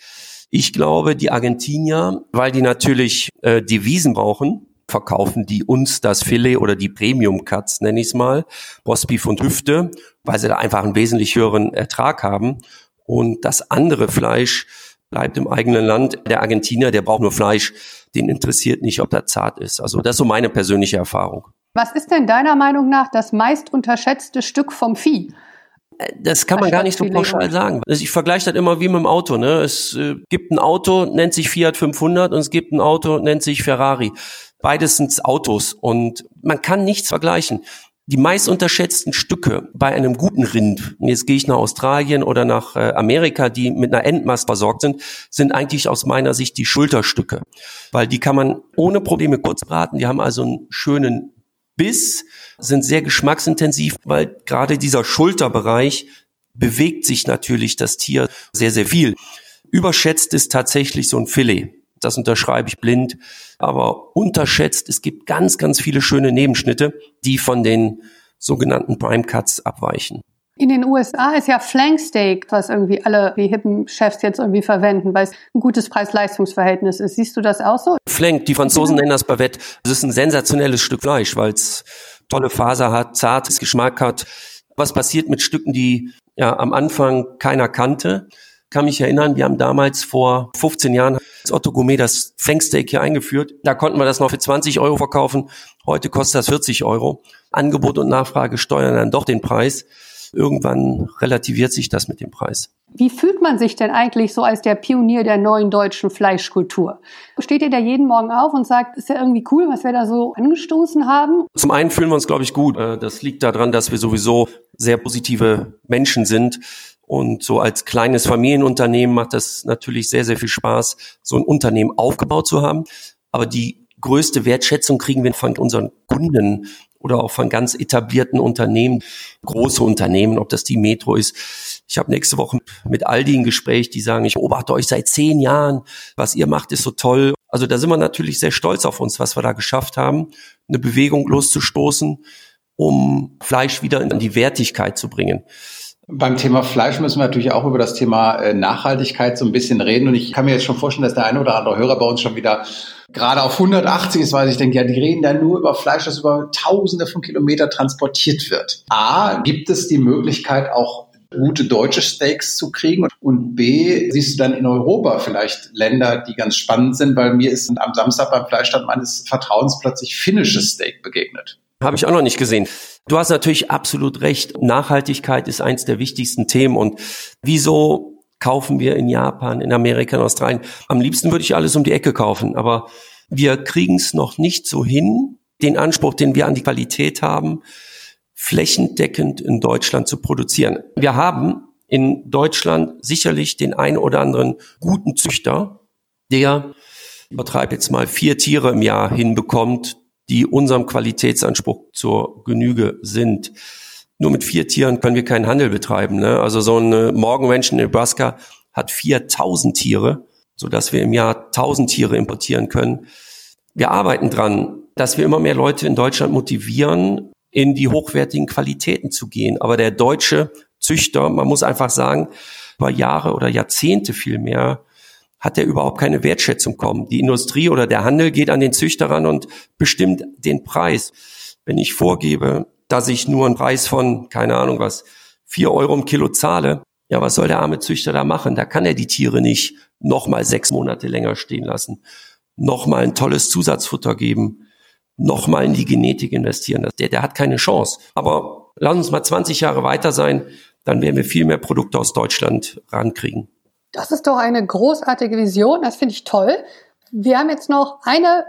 Ich glaube, die Argentinier, weil die natürlich äh, Devisen brauchen, verkaufen die uns das Filet oder die Premium Cuts, nenne ich es mal, Rostbeef und Hüfte, weil sie da einfach einen wesentlich höheren Ertrag haben. Und das andere Fleisch bleibt im eigenen Land. Der Argentinier, der braucht nur Fleisch, den interessiert nicht, ob der zart ist. Also das ist so meine persönliche Erfahrung. Was ist denn deiner Meinung nach das meist unterschätzte Stück vom Vieh? Das kann man gar nicht so pauschal sagen. Also ich vergleiche das immer wie mit dem Auto. Ne? Es äh, gibt ein Auto, nennt sich Fiat 500 und es gibt ein Auto, nennt sich Ferrari. Beides sind Autos und man kann nichts vergleichen. Die meist unterschätzten Stücke bei einem guten Rind, jetzt gehe ich nach Australien oder nach äh, Amerika, die mit einer Endmast versorgt sind, sind eigentlich aus meiner Sicht die Schulterstücke. Weil die kann man ohne Probleme kurz braten. Die haben also einen schönen Biss, sind sehr geschmacksintensiv, weil gerade dieser Schulterbereich bewegt sich natürlich das Tier sehr, sehr viel. Überschätzt ist tatsächlich so ein Filet. Das unterschreibe ich blind. Aber unterschätzt, es gibt ganz, ganz viele schöne Nebenschnitte, die von den sogenannten Prime Cuts abweichen. In den USA ist ja Flanksteak, was irgendwie alle wie hippen Chefs jetzt irgendwie verwenden, weil es ein gutes Preis-Leistungs-Verhältnis ist. Siehst du das auch so? Flank, die Franzosen nennen das Bavette. Das ist ein sensationelles Stück Fleisch, weil es tolle Faser hat, zartes Geschmack hat. Was passiert mit Stücken, die ja am Anfang keiner kannte? Kann mich erinnern, wir haben damals vor 15 Jahren das Otto Gourmet das Flanksteak hier eingeführt. Da konnten wir das noch für 20 Euro verkaufen. Heute kostet das 40 Euro. Angebot und Nachfrage steuern dann doch den Preis irgendwann relativiert sich das mit dem Preis. Wie fühlt man sich denn eigentlich so als der Pionier der neuen deutschen Fleischkultur? Steht ihr da jeden Morgen auf und sagt, ist ja irgendwie cool, was wir da so angestoßen haben? Zum einen fühlen wir uns, glaube ich, gut. Äh, das liegt daran, dass wir sowieso sehr positive Menschen sind. Und so als kleines Familienunternehmen macht das natürlich sehr, sehr viel Spaß, so ein Unternehmen aufgebaut zu haben. Aber die größte Wertschätzung kriegen wir von unseren Kunden oder auch von ganz etablierten Unternehmen, große Unternehmen, ob das die Metro ist. Ich habe nächste Woche mit Aldi ein Gespräch, die sagen, ich beobachte euch seit zehn Jahren, was ihr macht, ist so toll. Also da sind wir natürlich sehr stolz auf uns, was wir da geschafft haben, eine Bewegung loszustoßen, um Fleisch wieder in die Wertigkeit zu bringen. Beim Thema Fleisch müssen wir natürlich auch über das Thema äh, Nachhaltigkeit so ein bisschen reden. Und ich kann mir jetzt schon vorstellen, dass der eine oder andere Hörer bei uns schon wieder gerade auf 180 ist, weil ich denke, ja, die reden da nur über Fleisch, das über Tausende von Kilometern transportiert wird. A, gibt es die Möglichkeit auch gute deutsche Steaks zu kriegen? Und B, siehst du dann in Europa vielleicht Länder, die ganz spannend sind, weil mir ist am Samstag beim Fleischstand meines Vertrauens plötzlich finnisches Steak begegnet. Habe ich auch noch nicht gesehen. Du hast natürlich absolut recht. Nachhaltigkeit ist eins der wichtigsten Themen. Und wieso kaufen wir in Japan, in Amerika, in Australien? Am liebsten würde ich alles um die Ecke kaufen. Aber wir kriegen es noch nicht so hin, den Anspruch, den wir an die Qualität haben, flächendeckend in Deutschland zu produzieren. Wir haben in Deutschland sicherlich den einen oder anderen guten Züchter, der, übertreibe jetzt mal, vier Tiere im Jahr hinbekommt, die unserem Qualitätsanspruch zur Genüge sind. Nur mit vier Tieren können wir keinen Handel betreiben. Ne? Also so ein Morgenmensch in Nebraska hat 4000 Tiere, so dass wir im Jahr 1000 Tiere importieren können. Wir arbeiten dran, dass wir immer mehr Leute in Deutschland motivieren, in die hochwertigen Qualitäten zu gehen. Aber der deutsche Züchter, man muss einfach sagen, über Jahre oder Jahrzehnte vielmehr hat er überhaupt keine Wertschätzung kommen. Die Industrie oder der Handel geht an den Züchter ran und bestimmt den Preis. Wenn ich vorgebe, dass ich nur einen Preis von, keine Ahnung was, vier Euro im Kilo zahle, ja, was soll der arme Züchter da machen? Da kann er die Tiere nicht nochmal sechs Monate länger stehen lassen, nochmal ein tolles Zusatzfutter geben, nochmal in die Genetik investieren. Der, der hat keine Chance. Aber lass uns mal 20 Jahre weiter sein, dann werden wir viel mehr Produkte aus Deutschland rankriegen. Das ist doch eine großartige Vision. Das finde ich toll. Wir haben jetzt noch eine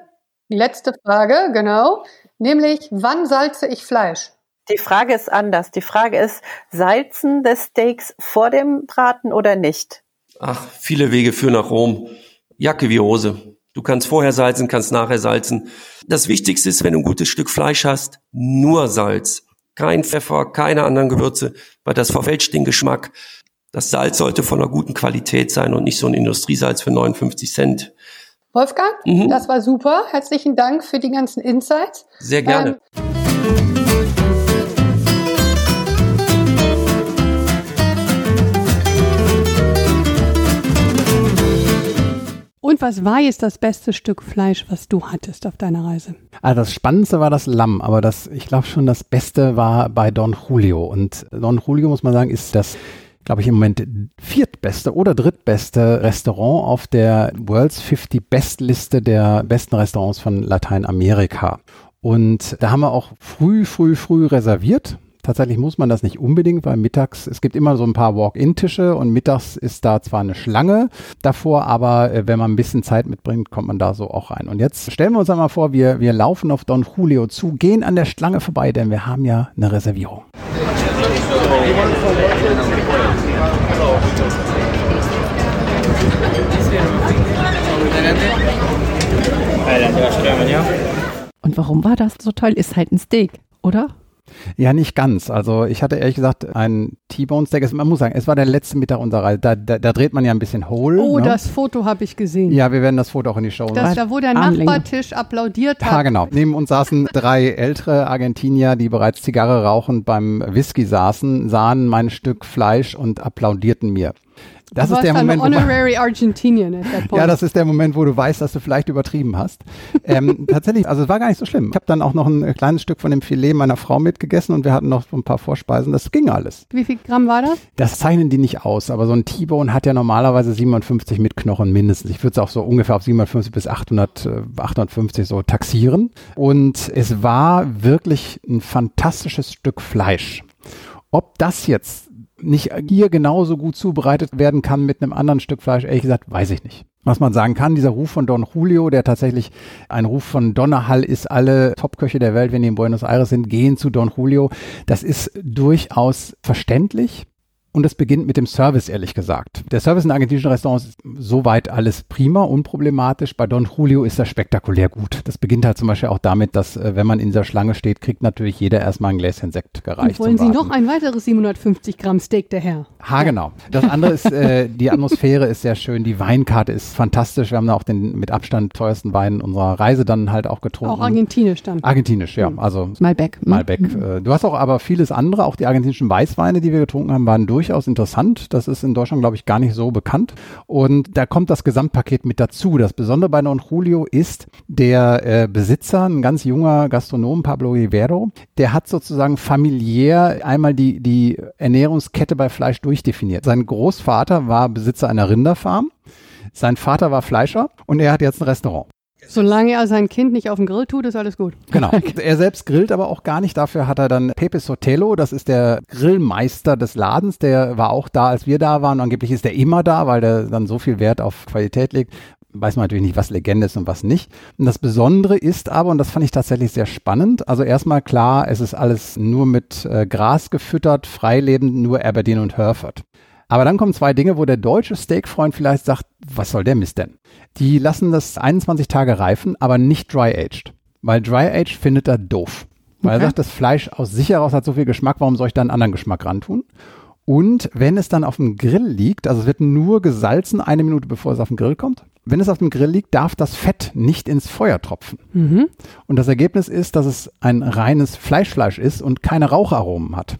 letzte Frage, genau, nämlich wann salze ich Fleisch? Die Frage ist anders. Die Frage ist, salzen des Steaks vor dem Braten oder nicht? Ach, viele Wege führen nach Rom. Jacke wie Hose. Du kannst vorher salzen, kannst nachher salzen. Das Wichtigste ist, wenn du ein gutes Stück Fleisch hast, nur Salz. Kein Pfeffer, keine anderen Gewürze, weil das verfälscht den Geschmack. Das Salz sollte von einer guten Qualität sein und nicht so ein Industriesalz für 59 Cent. Wolfgang, mhm. das war super. Herzlichen Dank für die ganzen Insights. Sehr gerne. Ähm, Und was war jetzt das beste Stück Fleisch, was du hattest auf deiner Reise? Also das Spannendste war das Lamm, aber das, ich glaube schon, das Beste war bei Don Julio. Und Don Julio, muss man sagen, ist das glaube ich, im Moment viertbeste oder drittbeste Restaurant auf der World's 50 Best Liste der besten Restaurants von Lateinamerika. Und da haben wir auch früh, früh, früh reserviert. Tatsächlich muss man das nicht unbedingt, weil mittags, es gibt immer so ein paar Walk-in-Tische und mittags ist da zwar eine Schlange davor, aber äh, wenn man ein bisschen Zeit mitbringt, kommt man da so auch rein. Und jetzt stellen wir uns einmal vor, wir, wir laufen auf Don Julio zu, gehen an der Schlange vorbei, denn wir haben ja eine Reservierung. Und warum war das so toll? Ist halt ein Steak, oder? Ja, nicht ganz. Also ich hatte ehrlich gesagt ein T-Bone Steak. Man muss sagen, es war der letzte Mittag unserer Reise. Da, da, da dreht man ja ein bisschen hohl. Oh, ne? das Foto habe ich gesehen. Ja, wir werden das Foto auch in die Show. Das, da, wo der Nachbartisch applaudiert hat. Ja, genau. Neben uns saßen drei ältere Argentinier, die bereits Zigarre rauchend beim Whisky saßen, sahen mein Stück Fleisch und applaudierten mir. Das du ist der Moment, honorary Argentinian at that point. Ja, das ist der Moment, wo du weißt, dass du vielleicht übertrieben hast. ähm, *laughs* tatsächlich, also es war gar nicht so schlimm. Ich habe dann auch noch ein kleines Stück von dem Filet meiner Frau mitgegessen und wir hatten noch so ein paar Vorspeisen. Das ging alles. Wie viel Gramm war das? Das zeichnen die nicht aus, aber so ein T-Bone hat ja normalerweise 57 mit Knochen mindestens. Ich würde es auch so ungefähr auf 750 bis 800, äh, 850 so taxieren. Und es war wirklich ein fantastisches Stück Fleisch. Ob das jetzt nicht hier genauso gut zubereitet werden kann mit einem anderen Stück Fleisch, ehrlich gesagt, weiß ich nicht. Was man sagen kann, dieser Ruf von Don Julio, der tatsächlich ein Ruf von Donnerhall ist, alle Topköche der Welt, wenn die in Buenos Aires sind, gehen zu Don Julio. Das ist durchaus verständlich. Und es beginnt mit dem Service, ehrlich gesagt. Der Service in argentinischen Restaurants ist soweit alles prima, unproblematisch. Bei Don Julio ist das spektakulär gut. Das beginnt halt zum Beispiel auch damit, dass, äh, wenn man in dieser Schlange steht, kriegt natürlich jeder erstmal ein Gläschen Sekt gereicht. Und wollen Sie noch ein weiteres 750 Gramm Steak, der Herr? Ha, genau. Das andere ist, äh, die Atmosphäre ist sehr schön. Die Weinkarte ist fantastisch. Wir haben da auch den mit Abstand teuersten Wein unserer Reise dann halt auch getrunken. Auch argentinisch dann. Argentinisch, ja. Also Malbec. hm? Malbec. Äh, Du hast auch aber vieles andere, auch die argentinischen Weißweine, die wir getrunken haben, waren durchaus interessant. Das ist in Deutschland, glaube ich, gar nicht so bekannt. Und da kommt das Gesamtpaket mit dazu. Das Besondere bei Don Julio ist der äh, Besitzer, ein ganz junger Gastronom, Pablo Rivero, der hat sozusagen familiär einmal die, die Ernährungskette bei Fleisch durchdefiniert. Sein Großvater war Besitzer einer Rinderfarm. Sein Vater war Fleischer und er hat jetzt ein Restaurant. Solange er sein Kind nicht auf den Grill tut, ist alles gut. Genau. *laughs* Er selbst grillt aber auch gar nicht. Dafür hat er dann Pepe Sotelo, das ist der Grillmeister des Ladens. Der war auch da, als wir da waren. Angeblich ist er immer da, weil der dann so viel Wert auf Qualität legt. Weiß man natürlich nicht, was Legende ist und was nicht. Und das Besondere ist aber, und das fand ich tatsächlich sehr spannend, also erstmal klar, es ist alles nur mit äh, Gras gefüttert, freilebend, nur Aberdeen und Hereford. Aber dann kommen zwei Dinge, wo der deutsche Steakfreund vielleicht sagt, was soll der Mist denn? Die lassen das 21 Tage reifen, aber nicht dry-aged. Weil dry-aged findet er doof. Weil er Okay. sagt, das Fleisch aus sich heraus hat so viel Geschmack, warum soll ich da einen anderen Geschmack rantun? Und wenn es dann auf dem Grill liegt, also es wird nur gesalzen eine Minute bevor es auf den Grill kommt, wenn es auf dem Grill liegt, darf das Fett nicht ins Feuer tropfen. Mhm. Und das Ergebnis ist, dass es ein reines Fleischfleisch ist und keine Raucharomen hat.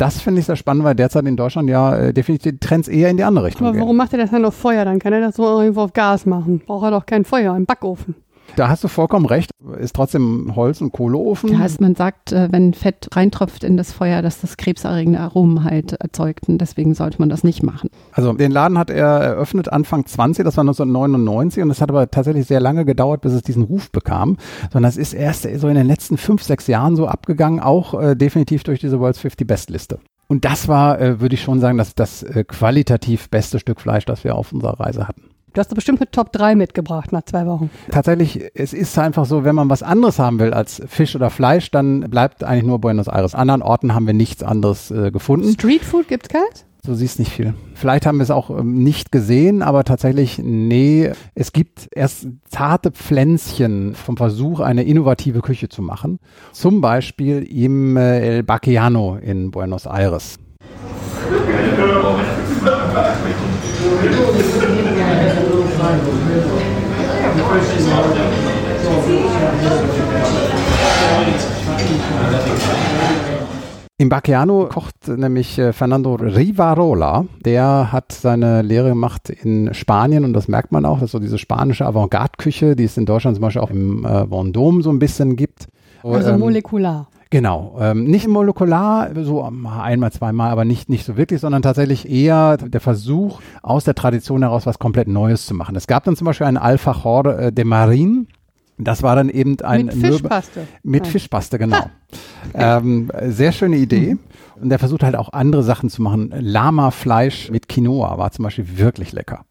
Das finde ich sehr spannend, weil derzeit in Deutschland ja äh, definitiv die Trends eher in die andere Richtung Aber gehen. warum macht er das dann auf Feuer? Dann kann er das so irgendwo auf Gas machen. Braucht er doch kein Feuer, einen Backofen. Da hast du vollkommen recht. Ist trotzdem Holz- und Kohleofen. Ja, heißt, man sagt, äh, wenn Fett reintropft in das Feuer, dass das krebserregende Aromen halt erzeugt. Und deswegen sollte man das nicht machen. Also den Laden hat er eröffnet Anfang 20, das war 1999 und es hat aber tatsächlich sehr lange gedauert, bis es diesen Ruf bekam. Sondern es ist erst so in den letzten fünf, sechs Jahren so abgegangen, auch äh, definitiv durch diese World's 50 Best Liste. Und das war, äh, würde ich schon sagen, das, das äh, qualitativ beste Stück Fleisch, das wir auf unserer Reise hatten. Du hast doch bestimmt eine Top 3 mitgebracht nach zwei Wochen. Tatsächlich, es ist einfach so, wenn man was anderes haben will als Fisch oder Fleisch, dann bleibt eigentlich nur Buenos Aires. An anderen Orten haben wir nichts anderes äh, gefunden. Streetfood gibt's keins? Du siehst nicht viel. Vielleicht haben wir es auch ähm, nicht gesehen, aber tatsächlich, nee. Es gibt erst zarte Pflänzchen vom Versuch, eine innovative Küche zu machen. Zum Beispiel im äh, El Baquiano in Buenos Aires. *laughs* Bacchiano kocht nämlich äh, Fernando Rivarola. Der hat seine Lehre gemacht in Spanien und das merkt man auch. Das ist so diese spanische Avantgarde-Küche, die es in Deutschland zum Beispiel auch im äh, Vendôme so ein bisschen gibt. Also Ähm, molekular. Genau, ähm, nicht molekular, so einmal, zweimal, aber nicht, nicht so wirklich, sondern tatsächlich eher der Versuch, aus der Tradition heraus was komplett Neues zu machen. Es gab dann zum Beispiel einen Alfajor äh, de Marin. Das war dann eben ein Mit Fischpaste. mit Nein. Fischpaste, genau. *laughs* ähm, sehr schöne Idee. Und der versucht halt auch andere Sachen zu machen. Lama-Fleisch mit Quinoa war zum Beispiel wirklich lecker.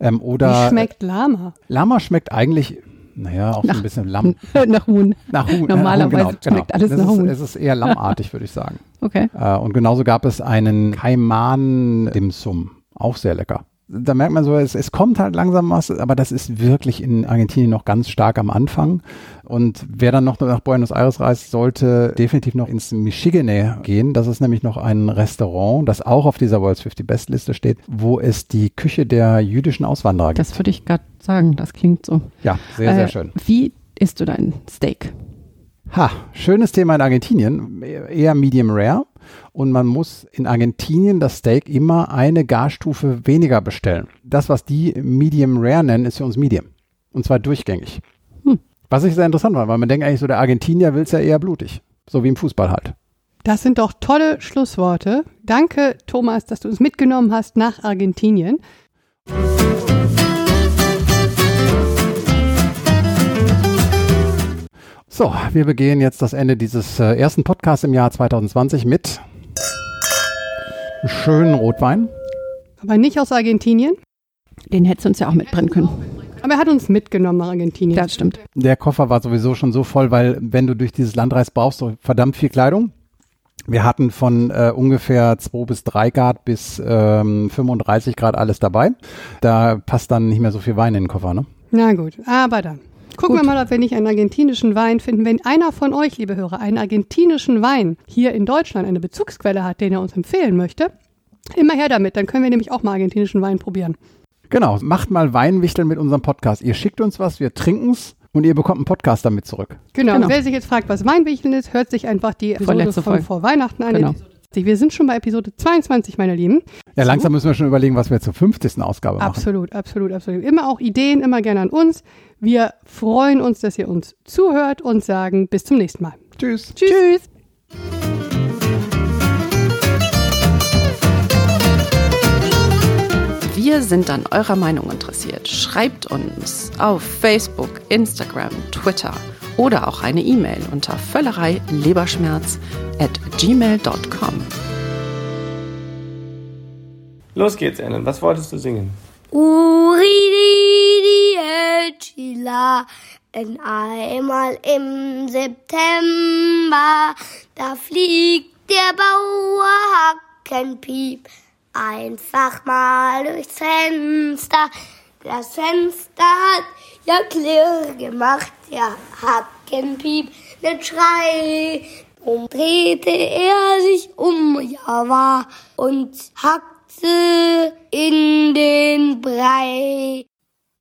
Ähm, oder Wie schmeckt Lama? Lama schmeckt eigentlich, naja, auch so ein Nach- bisschen Lamm. *laughs* Nach Huhn. Nach Huhn. Normalerweise äh, Huhn, schmeckt alles das nach ist, Huhn. Es ist eher lammartig, würde ich sagen. *laughs* Okay. Äh, und genauso gab es einen Kaiman-Dimsum. Auch sehr lecker. Da merkt man so, es, es kommt halt langsam was, aber das ist wirklich in Argentinien noch ganz stark am Anfang. Und wer dann noch nach Buenos Aires reist, sollte definitiv noch ins Michigene gehen. Das ist nämlich noch ein Restaurant, das auch auf dieser World's 50 Best Liste steht, wo es die Küche der jüdischen Auswanderer gibt. Das würde ich gerade sagen. Das klingt so. ja, sehr, sehr Äh, schön. Wie isst du dein Steak? Ha, schönes Thema in Argentinien, eher medium rare. Und man muss in Argentinien das Steak immer eine Garstufe weniger bestellen. Das, was die medium rare nennen, ist für uns medium. Und zwar durchgängig. Hm. Was ich sehr interessant war, weil man denkt eigentlich so, der Argentinier will es ja eher blutig. So wie im Fußball halt. Das sind doch tolle Schlussworte. Danke, Thomas, dass du uns mitgenommen hast nach Argentinien. So, wir begehen jetzt das Ende dieses äh, ersten Podcasts im Jahr 2020 mit schönen Rotwein. Aber nicht aus Argentinien. Den hättest du uns ja auch mitbringen können. Aber er hat uns mitgenommen nach Argentinien. Das stimmt. Der Koffer war sowieso schon so voll, weil wenn du durch dieses Land reist, brauchst du verdammt viel Kleidung. Wir hatten von äh, ungefähr 2 bis 3 Grad bis ähm, 35 Grad alles dabei. Da passt dann nicht mehr so viel Wein in den Koffer, ne? Na gut, aber dann. Gucken Gut. wir mal, ob wir nicht einen argentinischen Wein finden. Wenn einer von euch, liebe Hörer, einen argentinischen Wein hier in Deutschland, eine Bezugsquelle hat, den er uns empfehlen möchte, immer her damit. Dann können wir nämlich auch mal argentinischen Wein probieren. Genau, macht mal Weinwichteln mit unserem Podcast. Ihr schickt uns was, wir trinken's und ihr bekommt einen Podcast damit zurück. Genau. Genau. Und wer sich jetzt fragt, was Weinwichteln ist, hört sich einfach die Episode von Folge. vor Weihnachten an. Genau. Episode 20. Wir sind schon bei Episode 22, meine Lieben. Ja, langsam müssen wir schon überlegen, was wir zur 50. Ausgabe machen. Absolut, absolut, absolut. Immer auch Ideen, immer gerne an uns. Wir freuen uns, dass ihr uns zuhört und sagen bis zum nächsten Mal. Tschüss. Tschüss. Wir sind an eurer Meinung interessiert. Schreibt uns auf Facebook, Instagram, Twitter oder auch eine E-Mail unter völlerei-leberschmerz at gmail.com. Los geht's, Ellen. Was wolltest du singen? Chila, denn einmal im September, da fliegt der Bauer Hackenpiep einfach mal durchs Fenster. Das Fenster hat ja klirr gemacht, ja Hackenpiep, nen Schrei. Drum drehte er sich um, ja war, und hackte in den Brei.